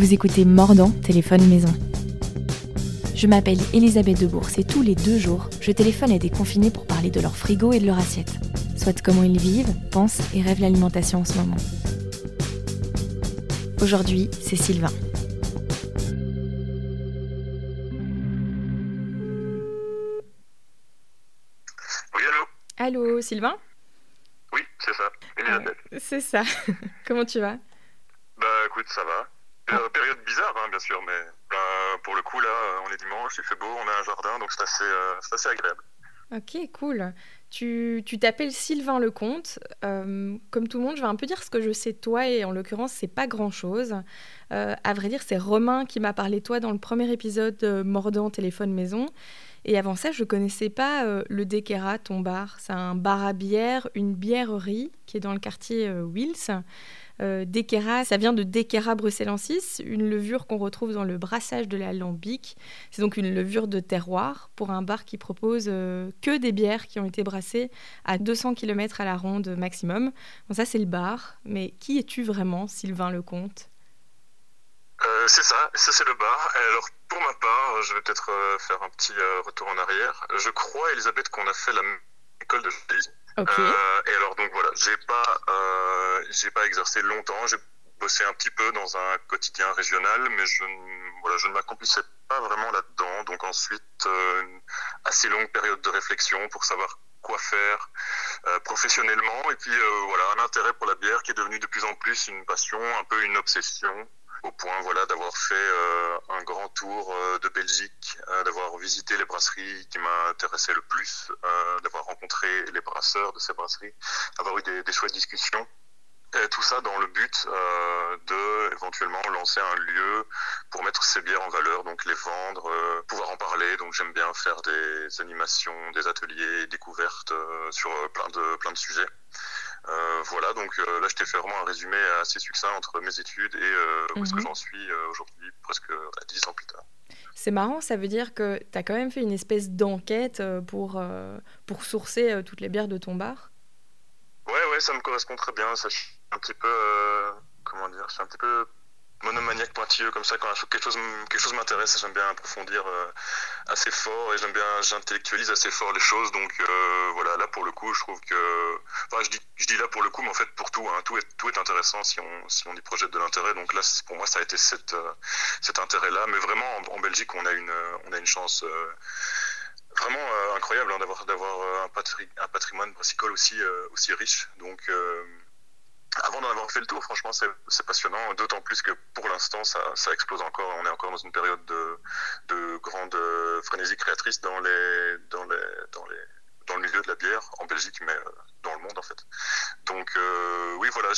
Vous écoutez Mordant, téléphone maison. Je m'appelle Elisabeth Debourse et tous les deux jours, je téléphone à des confinés pour parler de leur frigo et de leur assiette. Soit comment ils vivent, pensent et rêvent l'alimentation en ce moment. Aujourd'hui, c'est Sylvain. Oui, allô? Allô, Sylvain? Oui, c'est ça. Elisabeth. Euh, C'est ça. comment tu vas? Bah écoute, ça va. Période bizarre, hein, bien sûr, mais euh, pour le coup, là, on est dimanche, il fait beau, on a un jardin, donc c'est assez, euh, assez agréable. Ok, cool. Tu t'appelles Sylvain Lecomte. Euh, comme tout le monde, je vais un peu dire ce que je sais de toi et en l'occurrence, c'est pas grand-chose. Euh, à vrai dire, c'est Romain qui m'a parlé de toi dans le premier épisode de Mordant téléphone maison. Et avant ça, je connaissais pas le Dequera, ton bar. C'est un bar à bière, une bièrerie qui est dans le quartier Wills. Euh, Dequera, ça vient de Dequera bruxellensis, une levure qu'on retrouve dans le brassage de l'alambic. C'est donc une levure de terroir pour un bar qui propose euh, que des bières qui ont été brassées à 200 km à la ronde maximum. Bon, ça, c'est le bar. Mais qui es-tu vraiment, Sylvain Lecomte? Euh, c'est ça, ça c'est le bar. Alors, pour ma part, je vais peut-être faire un petit retour en arrière. Je crois, Elisabeth, qu'on a fait la même école de journalisme. Euh, et alors donc voilà, j'ai pas, euh, j'ai pas exercé longtemps. J'ai bossé un petit peu dans un quotidien régional, mais je, voilà, je ne m'accomplissais pas vraiment là-dedans. Donc ensuite, euh, une assez longue période de réflexion pour savoir quoi faire euh, professionnellement. Et puis euh, voilà, un intérêt pour la bière qui est devenu de plus en plus une passion, un peu une obsession au point voilà d'avoir fait euh, un grand tour euh, de Belgique, euh, d'avoir visité les brasseries qui m'intéressaient le plus, d'avoir rencontré les brasseurs de ces brasseries, avoir eu des, des chouettes discussions. Tout ça dans le but euh, de éventuellement lancer un lieu pour mettre ces bières en valeur, donc les vendre, pouvoir en parler. Donc j'aime bien faire des animations, des ateliers, découvertes sur plein de plein de sujets. Euh, voilà, donc euh, là je t'ai fait vraiment un résumé assez succinct entre mes études et euh, où est-ce que Mhm. j'en suis aujourd'hui, presque voilà, 10 ans plus tard. C'est marrant, ça veut dire que tu as quand même fait une espèce d'enquête pour, pour sourcer toutes les bières de ton bar? Ouais, ouais, ça me correspond très bien. Ça, je suis un petit peu, euh, comment dire, je suis un petit peu monomaniaque pointilleux comme ça. Quand quelque chose, quelque chose m'intéresse, j'aime bien approfondir euh, assez fort et j'aime bien, j'intellectualise assez fort les choses. Donc euh, voilà, là pour le coup, je trouve que, je dis, je dis là pour le coup, mais en fait pour tout, hein, tout est, tout est intéressant si on, si on y projette de l'intérêt. Donc là, pour moi, ça a été cette, euh, cet intérêt-là. Mais vraiment, en, Belgique, on a une, on a une chance. euh, Vraiment euh, incroyable hein, d'avoir d'avoir un, patri- un patrimoine brassicole aussi aussi riche. Donc avant d'en avoir fait le tour, franchement, c'est passionnant. D'autant plus que pour l'instant, ça, explose encore. On est encore dans une période de, de grande euh, frénésie créatrice dans le milieu de la bière en Belgique, mais euh, dans le monde en fait. Donc euh, oui, voilà,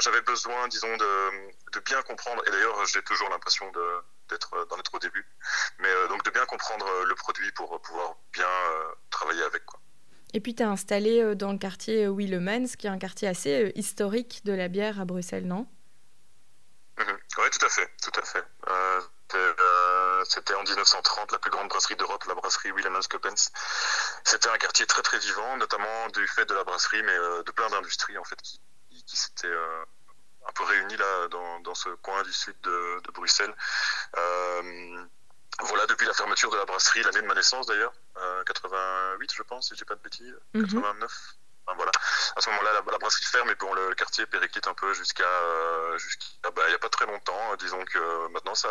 j'avais besoin, disons, de, bien comprendre. Et d'ailleurs, j'ai toujours l'impression d'en être au début, mais donc de bien comprendre le produit pour pouvoir bien travailler avec quoi. Et puis tu es installé euh, dans le quartier euh, Willemans, qui est un quartier assez euh, historique de la bière à Bruxelles, non? Mhm. Ouais, tout à fait, tout à fait. C'était, en 1930 la plus grande brasserie d'Europe, la brasserie Willemans Coppens. C'était un quartier très très vivant, notamment du fait de la brasserie, mais de plein d'industries en fait qui, s'étaient un peu réunies là dans, ce coin du sud de Bruxelles. Voilà, depuis la fermeture de la brasserie, l'année de ma naissance d'ailleurs, euh, 88 je pense, si je dis pas de bêtises, Mhm. 89. Enfin, voilà. À ce moment-là, la, la brasserie ferme et bon, le, le quartier périclite un peu jusqu'à euh, jusqu'à bah, il y a pas très longtemps. Euh, Disons que euh, maintenant ça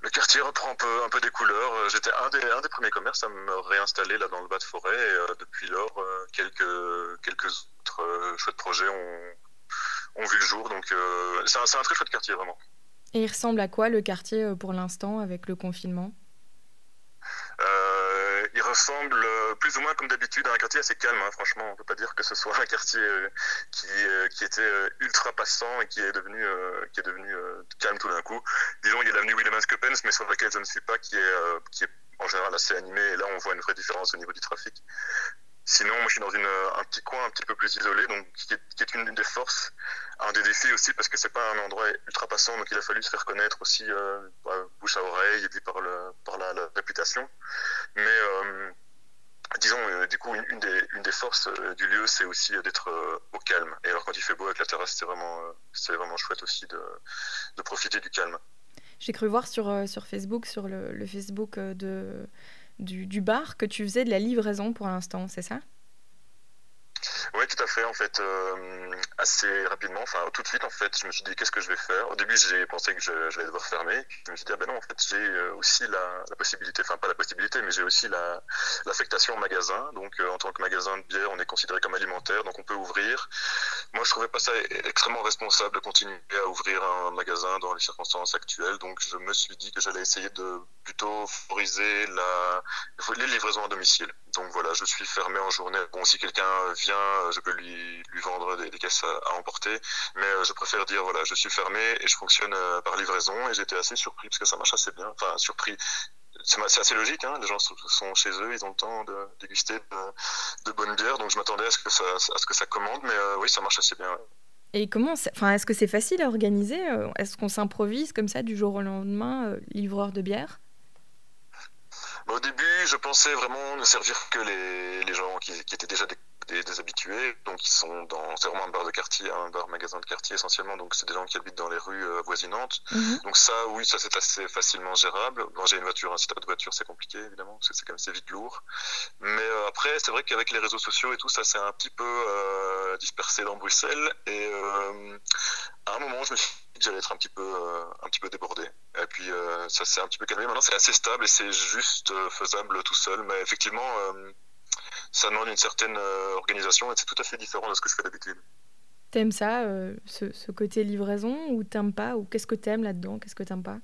le quartier reprend un peu un peu des couleurs. J'étais un des un des premiers commerces à me réinstaller là dans le bas de forêt et euh, depuis lors euh, quelques quelques autres euh, chouettes projets ont ont vu le jour. Donc euh, c'est un, c'est un très chouette quartier vraiment. Et il ressemble à quoi le quartier euh, pour l'instant avec le confinement? Euh, il ressemble euh, plus ou moins comme d'habitude à un quartier assez calme. hein, franchement, on peut pas dire que ce soit un quartier qui, était ultra passant et qui est devenu, qui est devenu calme tout d'un coup. Disons, il y a l'avenue Willemans Coppens, mais sur laquelle je ne suis pas, qui est, qui est en général assez animée. Et là, on voit une vraie différence au niveau du trafic. Sinon, moi, je suis dans une, un petit coin un petit peu plus isolé, donc qui est, une des forces, un des défis aussi, parce que c'est pas un endroit ultra passant, donc il a fallu se faire connaître aussi euh, par bouche à oreille et puis par, le, par la, réputation. Mais euh, disons, euh, du coup, une, des, une des forces euh, du lieu, c'est aussi d'être euh, au calme. Et alors, quand il fait beau avec la terrasse, c'est vraiment, c'est vraiment chouette aussi de, de profiter du calme. J'ai cru voir sur, sur Facebook, sur le Facebook de, du, bar, que tu faisais de la livraison pour l'instant, c'est ça? Oui, tout à fait. En fait, euh, assez rapidement, enfin tout de suite, en fait, je me suis dit qu'est-ce que je vais faire? Au début, j'ai pensé que je, devoir fermer. Je me suis dit ah ben non, en fait, j'ai euh, aussi la, la, possibilité, enfin pas la possibilité, mais j'ai aussi la l'affectation au magasin. Donc, euh, en tant que magasin de bière, on est considéré comme alimentaire, donc on peut ouvrir. Moi, je trouvais pas ça extrêmement responsable de continuer à ouvrir un magasin dans les circonstances actuelles. Donc, je me suis dit que j'allais essayer de plutôt favoriser la les livraisons à domicile. Donc voilà, je suis fermé en journée. Bon, si quelqu'un vient, je peux lui, lui vendre des, caisses à, à, emporter. Mais euh, je préfère dire, voilà, je suis fermé et je fonctionne euh, par livraison. Et j'étais assez surpris parce que ça marche assez bien. Enfin, surpris. C'est assez logique, hein. les gens sont chez eux, ils ont le temps de déguster de, de bonnes bières, donc je m'attendais à ce que ça, à ce que ça commande, mais euh, oui, ça marche assez bien. Et comment, enfin, est-ce que c'est facile à organiser Est-ce qu'on s'improvise comme ça du jour au lendemain, livreur de bière? Au début, je pensais vraiment ne servir que les, les gens qui, qui étaient déjà des des, des, habitués, donc ils sont dans, c'est vraiment un bar de quartier, un bar magasin de quartier essentiellement, donc c'est des gens qui habitent dans les rues euh, avoisinantes. Mm-hmm. Donc ça, oui, ça c'est assez facilement gérable. Bon, j'ai une voiture, hein, si t'as pas de voiture, c'est compliqué évidemment, parce que c'est quand même c'est vite lourd. Mais euh, après, c'est vrai qu'avec les réseaux sociaux et tout, ça c'est un petit peu euh, dispersé dans Bruxelles. Et euh, à un moment, je me suis dit que j'allais être un petit peu, un petit peu débordé. Et puis ça s'est un petit peu calmé. Maintenant, c'est assez stable et c'est juste faisable tout seul. Mais effectivement ça demande une certaine euh, organisation et c'est tout à fait différent de ce que je fais d'habitude. T'aimes ça, euh, ce, ce, côté livraison, ou t'aimes pas Ou qu'est-ce que t'aimes là-dedans Qu'est-ce que t'aimes pas?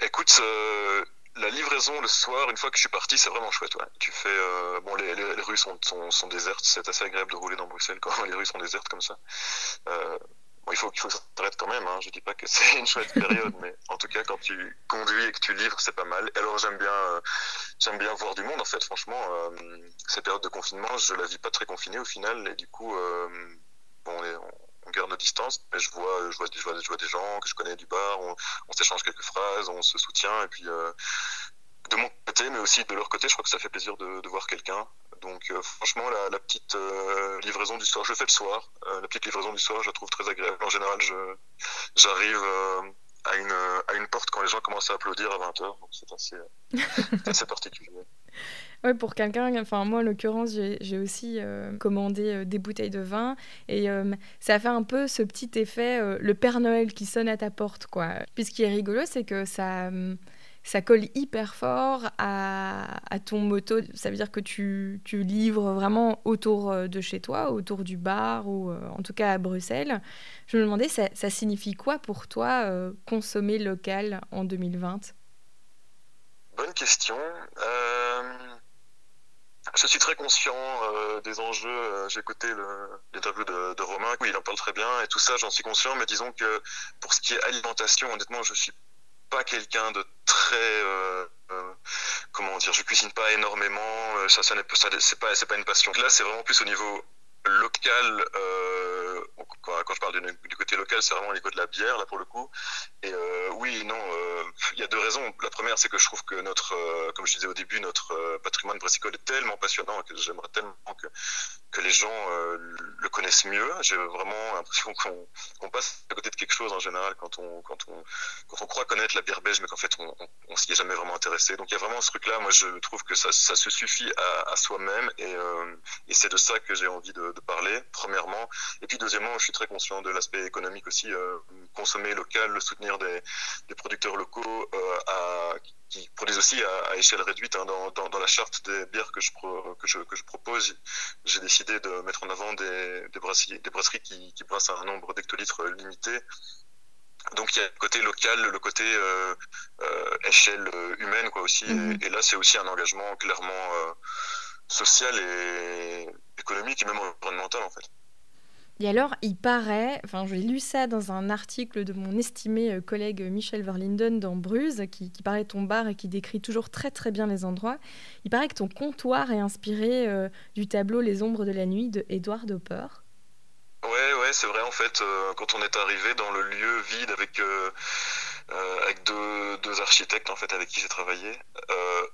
Écoute, euh, la livraison le soir, une fois que je suis parti, c'est vraiment chouette. Ouais. Tu fais, euh, bon, les, les, les, rues sont, sont, sont désertes, c'est assez agréable de rouler dans Bruxelles quand les rues sont désertes comme ça. Euh, Il faut qu'il faut que ça s'arrête quand même. Hein. Je dis pas que c'est une chouette période, mais en tout cas, quand tu conduis et que tu livres, c'est pas mal. Alors j'aime bien, euh, bien voir du monde. En fait, franchement, euh, cette période de confinement, je la vis pas très confinée au final, et du coup, euh, bon, on, garde nos distances. Mais je vois, je vois, je vois, des gens que je connais du bar. On, on s'échange quelques phrases, on se soutient, et puis euh, de mon côté, mais aussi de leur côté, je crois que ça fait plaisir de voir quelqu'un. Donc euh, franchement, la, la petite euh, livraison du soir, je fais le soir. Euh, la petite livraison du soir, je la trouve très agréable. En général, j'arrive à, une, à une porte quand les gens commencent à applaudir à 20h. Donc c'est assez, assez particulier. Ouais, pour quelqu'un, enfin moi en l'occurrence, j'ai aussi euh, commandé euh, des bouteilles de vin et euh, ça fait un peu ce petit effet, le Père Noël qui sonne à ta porte, quoi. Puis ce qui est rigolo, c'est que ça, ça colle hyper fort à, ton moto. Ça veut dire que tu, livres vraiment autour euh, de chez toi, autour du bar ou euh, en tout cas à Bruxelles. Je me demandais, ça, signifie quoi pour toi euh, consommer local en 2020 Bonne question. Je suis très conscient des enjeux. J'ai écouté l'interview de, de, Romain, où il en parle très bien, et tout ça, j'en suis conscient. Mais disons que pour ce qui est alimentation, honnêtement, je suis quelqu'un de très euh, euh, comment dire je cuisine pas énormément euh, ça ça n'est pas c'est pas une passion. Là c'est vraiment plus au niveau local euh, quand je parle du, côté local c'est vraiment au niveau de la bière là pour le coup et euh, oui non il y a deux raisons la première c'est que je trouve que notre comme je disais au début notre patrimoine brassicole est tellement passionnant que j'aimerais tellement que que les gens euh, le connaissent mieux. J'ai vraiment l'impression qu'on qu passe à côté de quelque chose en général quand on, quand on, quand on croit connaître la bière belge, mais qu'en fait on, on, on s'y est jamais vraiment intéressé. Donc il y a vraiment ce truc-là. Moi, je trouve que ça, ça se suffit à, soi-même et, euh, et c'est de ça que j'ai envie de, parler. Premièrement, et puis deuxièmement, je suis très conscient de l'aspect économique aussi. Euh, consommer local, le soutenir des, des producteurs locaux euh, à qui produisent aussi à, à échelle réduite. Hein, dans, dans, dans, la charte des bières que je, pro, que je, que je propose, j'ai décidé de mettre en avant des, des brasseries, des brasseries qui, qui brassent un nombre d'hectolitres limité. Donc il y a le côté local, le côté euh, euh, échelle humaine quoi aussi. Mmh. Et, et, là c'est aussi un engagement clairement euh, social et économique et même environnemental en fait. Et alors, il paraît, enfin, j'ai lu ça dans un article de mon estimé euh, collègue Michel Verlinden dans Bruges, qui, qui, parlait de ton bar et qui décrit toujours très très bien les endroits. Il paraît que ton comptoir est inspiré euh, du tableau Les ombres de la nuit de Edward Hopper. Ouais, ouais, c'est vrai en fait. Euh, quand on est arrivé dans le lieu vide avec euh, avec deux, deux, architectes en fait avec qui j'ai travaillé,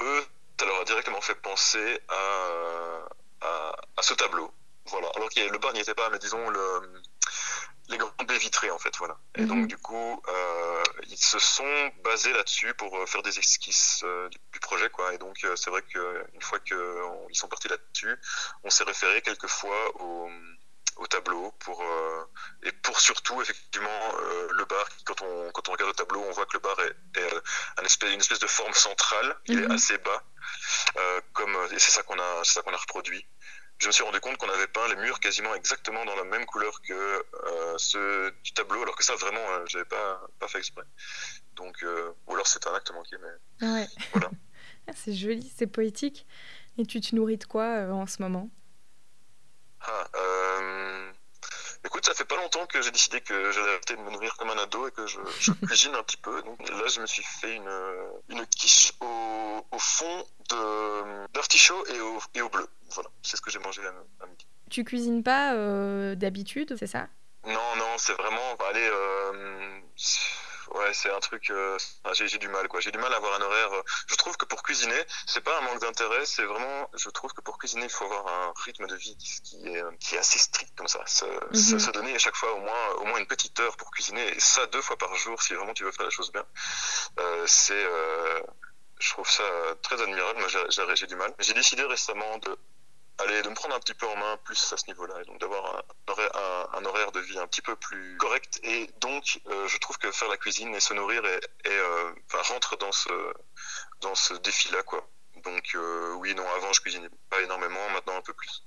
eux ça leur a directement fait penser à, à, ce tableau. Voilà. Alors que le bar n'y était pas, mais disons le, les grandes baies vitrées en fait. Voilà. Et donc mhm. du coup, euh, ils se sont basés là-dessus pour euh, faire des esquisses euh, du, projet, quoi. Et donc c'est vrai qu'une fois qu'ils sont partis là-dessus, on s'est référé quelquefois au au tableau pour et pour surtout effectivement le bar quand on quand on regarde le tableau on voit que le bar est, un espèce, une espèce de forme centrale il est mhm. assez bas comme et c'est ça qu'on a c'est ça qu'on a reproduit je me suis rendu compte qu'on avait peint les murs quasiment exactement dans la même couleur que euh, ceux du tableau, alors que ça, vraiment, euh, j'avais pas, pas fait exprès. Donc, euh, ou alors c'est un acte manqué, mais ouais. voilà. Ah, c'est joli, c'est poétique. Et tu te nourris de quoi en ce moment? Ah, Écoute, ça fait pas longtemps que j'ai décidé que j'allais arrêter de me nourrir comme un ado et que je, cuisine un petit peu. Donc là, je me suis fait une, une quiche au, au fond d'artichaut et au, et au bleu. Voilà, c'est ce que j'ai mangé à, midi. Tu cuisines pas euh, d'habitude, c'est ça? Non, non, c'est vraiment. Allez, euh, ouais, c'est un truc. Euh, j'ai du mal, quoi. J'ai du mal à avoir un horaire. je trouve que pour cuisiner, c'est pas un manque d'intérêt, c'est vraiment. Je trouve que pour cuisiner, il faut avoir un rythme de vie qui est, qui est assez strict comme ça. Se, mhm. donner à chaque fois au moins, au moins une petite heure pour cuisiner, et ça deux fois par jour, si vraiment tu veux faire la chose bien. c'est je trouve ça très admirable. Moi, j'ai du mal. J'ai décidé récemment de aller de me prendre un petit peu en main plus à ce niveau-là, et donc d'avoir un, horaire de vie un petit peu plus correct. Et donc, euh, je trouve que faire la cuisine et se nourrir et, euh, rentre dans ce dans ce défi-là, quoi. Donc euh, oui, non, avant je cuisinais pas énormément, maintenant un peu plus.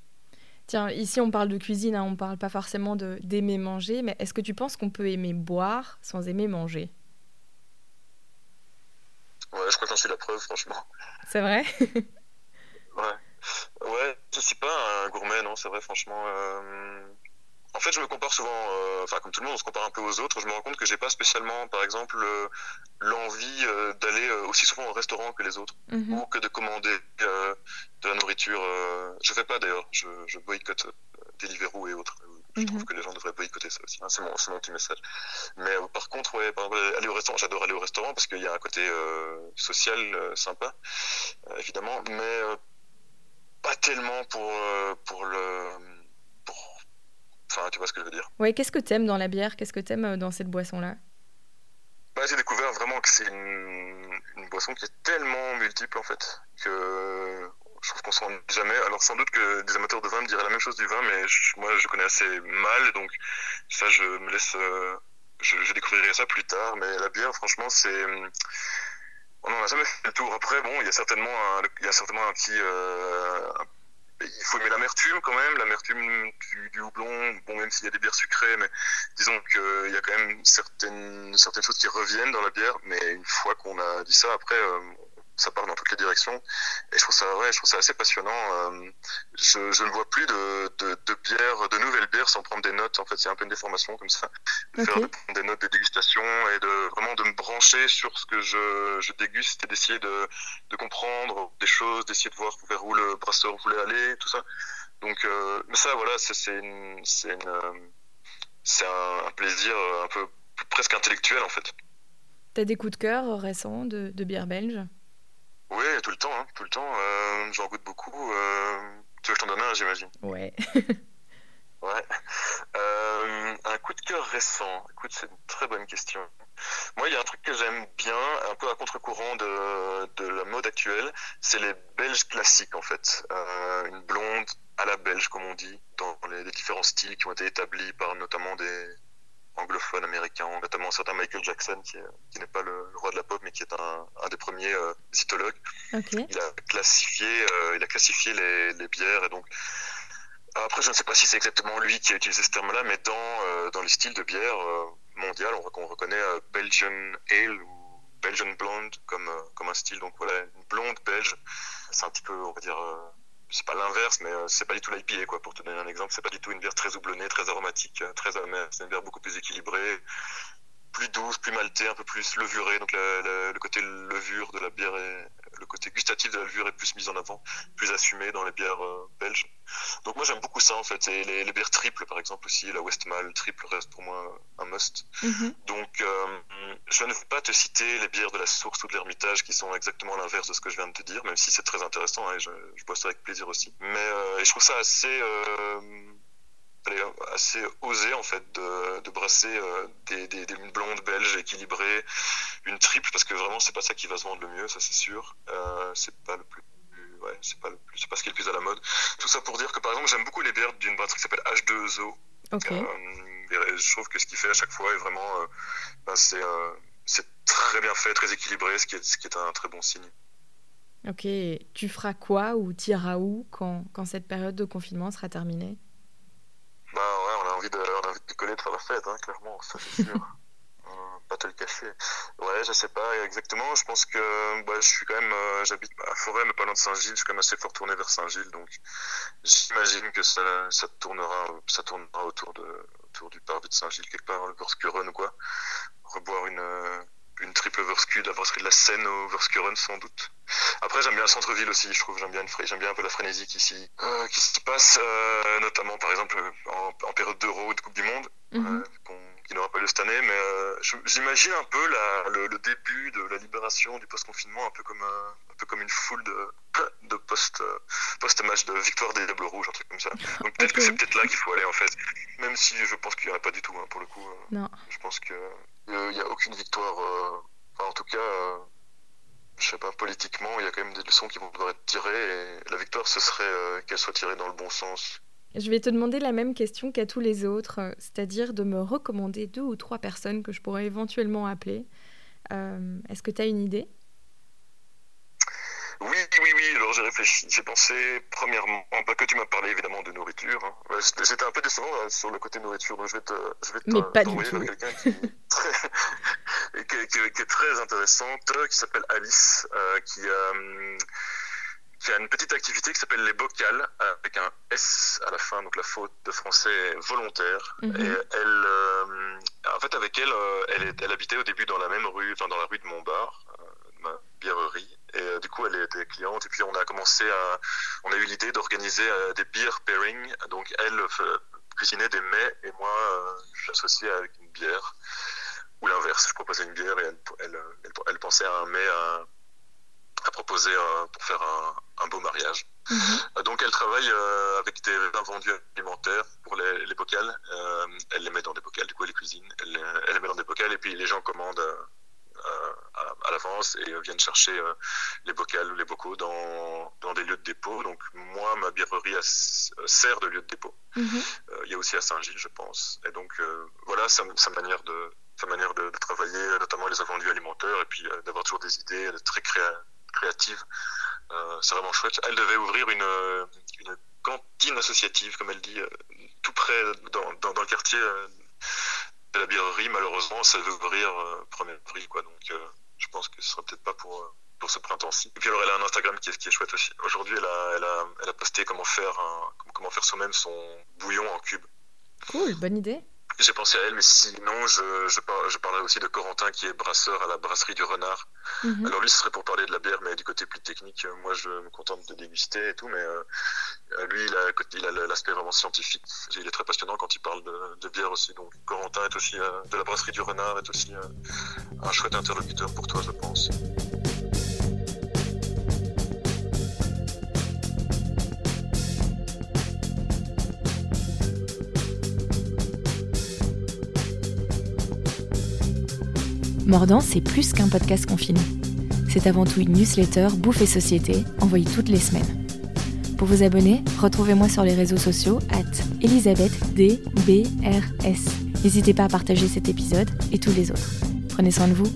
Tiens, ici on parle de cuisine, hein, on parle pas forcément d'aimer manger, mais est-ce que tu penses qu'on peut aimer boire sans aimer manger? Ouais, je crois que j'en suis la preuve, franchement. C'est vrai? Ouais. Ouais, je suis pas un gourmet, non, c'est vrai, franchement. Euh, en fait, je me compare souvent, euh, enfin, comme tout le monde, on se compare un peu aux autres. Je me rends compte que j'ai pas spécialement, par exemple, l'envie euh, d'aller aussi souvent au restaurant que les autres, mhm. ou que de commander de la nourriture. je fais pas d'ailleurs, je, je boycotte Deliveroo et autres. Je mhm. trouve que les gens devraient boycotter ça aussi. Hein, c'est mon, mon, petit message. Mais par contre, ouais, par exemple, aller au restaurant, j'adore aller au restaurant parce qu'il y a un côté social sympa, évidemment. Mais pas tellement pour, euh, pour le. Pour... Enfin, tu vois ce que je veux dire. Ouais, qu'est-ce que t'aimes dans la bière? Qu'est-ce que t'aimes euh, dans cette boisson-là? Bah, J'ai découvert vraiment que c'est une, une, boisson qui est tellement multiple en fait que je trouve qu'on s'en jamais. Alors sans doute que des amateurs de vin me diraient la même chose du vin, mais moi je connais assez mal, donc ça je me laisse. Euh, je, je, découvrirai ça plus tard, mais la bière, franchement, c'est on n'en a jamais fait le tour. Après, bon, il y a certainement un, il y a certainement un petit. Euh, il faut aimer l'amertume quand même, l'amertume du, houblon, bon, même s'il y a des bières sucrées, mais disons qu'il y a quand même certaines, certaines choses qui reviennent dans la bière, mais une fois qu'on a dit ça, après, euh, ça part dans toutes les directions. Et je trouve ça, ouais, je trouve ça assez passionnant. Euh, je, je, ne vois plus de, de, de bières, de nouvelles bières sans prendre des notes. En fait, c'est un peu une déformation comme ça. Faire de prendre des notes de dégustation et de vraiment de me brancher sur ce que je, je déguste et d'essayer de, de comprendre des choses, d'essayer de voir vers où le brasseur voulait aller, tout ça. Donc, euh, mais ça, voilà, c'est c'est euh, un, un plaisir un peu presque intellectuel en fait. T'as des coups de cœur récents de, de bière belge? Oui, tout le temps, hein, tout le temps. Euh, j'en goûte beaucoup. Euh, tu veux que je t'en donne un, j'imagine Ouais. ouais. Euh, un coup de cœur récent. Écoute, c'est une très bonne question. Moi, il y a un truc que j'aime bien, un peu à contre-courant de, de, la mode actuelle, c'est les Belges classiques, en fait. une blonde à la belge, comme on dit, dans les différents styles qui ont été établis par notamment des, anglophone américain, notamment un certain Michael Jackson, qui, n'est pas le, roi de la pop, mais qui est un, des premiers euh, Il a classifié, euh, il a classifié les, bières, et donc après, je ne sais pas si c'est exactement lui qui a utilisé ce terme-là, mais dans, euh, dans les styles de bière euh, mondial, on, on reconnaît Belgian Ale ou Belgian Blonde comme, comme un style. Donc voilà, une blonde belge, c'est un petit peu, on va dire, c'est pas l'inverse, mais euh, c'est pas du tout l'IPA, quoi. Pour te donner un exemple, c'est pas du tout une bière très houblonnée, très aromatique, euh, très amère. C'est une bière beaucoup plus équilibrée, plus douce, plus maltée, un peu plus levurée. Donc le côté levure de la bière est le côté gustatif de la levure est plus mis en avant, plus assumé dans les bières belges. Donc moi j'aime beaucoup ça en fait. Et les, bières triples par exemple aussi, la Westmalle triple reste pour moi un must. Mhm. Donc je ne vais pas te citer les bières de la source ou de l'ermitage qui sont exactement l'inverse de ce que je viens de te dire, même si c'est très intéressant hein, et je, je, bois ça avec plaisir aussi. Mais je trouve ça assez assez osé en fait de, de brasser euh, des, des, des, blondes belges équilibrées, une triple parce que vraiment c'est pas ça qui va se vendre le mieux, ça c'est sûr. Euh, c'est pas le plus ouais, c'est pas le plus, c'est pas ce qui est le plus à la mode. Tout ça pour dire que par exemple j'aime beaucoup les bières d'une brasserie qui s'appelle H2O. Euh, je trouve que ce qu'il fait à chaque fois est vraiment, euh, ben, c'est c'est très bien fait, très équilibré, ce qui est, ce qui est un très bon signe. Ok, tu feras quoi ou t'iras où quand, quand cette période de confinement sera terminée bah ouais, on a envie de, on a envie de picoler, de faire la fête, hein, clairement, ça c'est sûr. pas te le cacher. Ouais, je sais pas exactement. Je pense que bah, je suis quand même, euh, j'habite à Forêt, mais pas loin de Saint-Gilles. Je suis quand même assez fort tourné vers Saint-Gilles, donc j'imagine que ça, ça tournera, ça tournera autour de, autour du parvis de Saint-Gilles quelque part, le Verskuren ou quoi. Reboire une, une triple Versku de la brasserie de la Seine au Verskuren sans doute. Après, j'aime bien le centre-ville aussi, je trouve, j'aime bien, j'aime bien un peu la frénésie qui s'y euh, qui se passe, euh, notamment par exemple en, en période d'Euro ou de Coupe du Monde, mhm. euh, qui n'aura pas lieu cette année, mais euh, j'imagine un peu la, le, le, début de la libération du post-confinement, un peu comme un peu comme une foule de, de post, post-match de victoire des Diables Rouges, un truc comme ça. Donc peut-être que c'est peut-être là qu'il faut aller en fait, même si je pense qu'il n'y en a pas du tout hein, pour le coup. non. Je pense qu'il n'y a aucune victoire, enfin, en tout cas je sais pas, politiquement, il y a quand même des leçons qui vont devoir être tirées et la victoire, ce serait euh, qu'elle soit tirée dans le bon sens. Je vais te demander la même question qu'à tous les autres, euh, c'est-à-dire de me recommander deux ou trois personnes que je pourrais éventuellement appeler. Euh, est-ce que tu as une idée? Oui, oui, oui. Alors j'ai réfléchi, j'ai pensé premièrement, pas que tu m'as parlé évidemment de nourriture. Hein. J'étais un peu décevant sur le côté nourriture, donc je vais te, je vais t'envoyer quelqu'un qui, qui, est très intéressante, qui s'appelle Alice, euh, qui, euh, a une petite activité qui s'appelle les bocales avec un S à la fin, donc la faute de français volontaire. Mhm. Et elle, euh, en fait, avec elle, elle, elle, habitait au début dans la même rue, enfin dans la rue de Montbar, ma bièrerie. Et euh, du coup, elle était cliente. Et puis, on a commencé à, on a eu l'idée d'organiser euh, des beer pairing. Donc, elle cuisinait des mets et moi, euh, j'associais avec une bière. Ou l'inverse, je proposais une bière et elle, elle, elle, pensait à un mets à, à proposer pour faire un, un beau mariage. Mhm. Donc elle travaille avec des invendus alimentaires pour les, les bocales. elle les met dans des bocales, du coup elle les cuisine. Elle, elle les met dans des bocales et puis les gens commandent euh, à, l'avance et viennent chercher euh, les bocales ou les bocaux dans, dans des lieux de dépôt. Donc moi, ma bièrerie sert de lieu de dépôt. Mhm. Euh, il y a aussi à Saint-Gilles, je pense. Et donc voilà sa, sa, manière de sa manière de, travailler, notamment les invendus alimentaires, et puis d'avoir toujours des idées très créatives. C'est vraiment chouette. Elle devait ouvrir une, une cantine associative, comme elle dit, tout près dans, le quartier la bièrerie, malheureusement, ça veut ouvrir euh, 1er avril, quoi. Donc, euh, je pense que ce sera peut-être pas pour, euh, ce printemps-ci. Et puis, alors, elle a un Instagram qui est, chouette aussi. Aujourd'hui, elle a, posté comment faire, comment faire soi-même son bouillon en cube. Cool, bonne idée. J'ai pensé à elle, mais sinon, je, je, je, parlerai aussi de Corentin, qui est brasseur à la brasserie du Renard. Mhm. Alors lui, ce serait pour parler de la bière, mais du côté plus technique, euh, moi, je me contente de déguster et tout, mais euh, lui, il a, il a l'aspect vraiment scientifique. Il est très passionnant quand il parle de, de bière aussi. Donc Corentin est aussi, euh, de la brasserie du Renard, est aussi un chouette interlocuteur pour toi, je pense. Mordant, c'est plus qu'un podcast confiné. C'est avant tout une newsletter Bouffe et Société, envoyée toutes les semaines. Pour vous abonner, retrouvez-moi sur les réseaux sociaux at ElisabethDBRS. N'hésitez pas à partager cet épisode et tous les autres. Prenez soin de vous